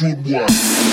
Watch this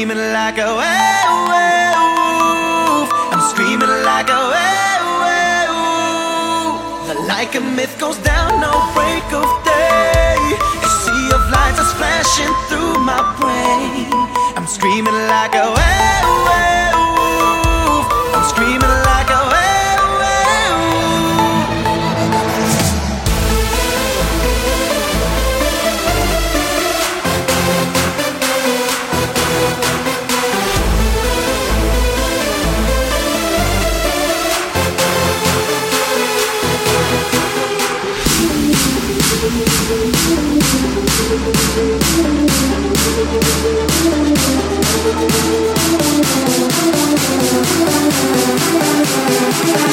screaming like a werewolf. I'm screaming like a werewolf. Like a myth goes down, no break of day. A sea of lights is flashing through my brain. I'm screaming like a werewolf.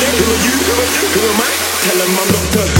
Who am I? Tell him I'm Dr.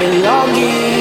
Perfect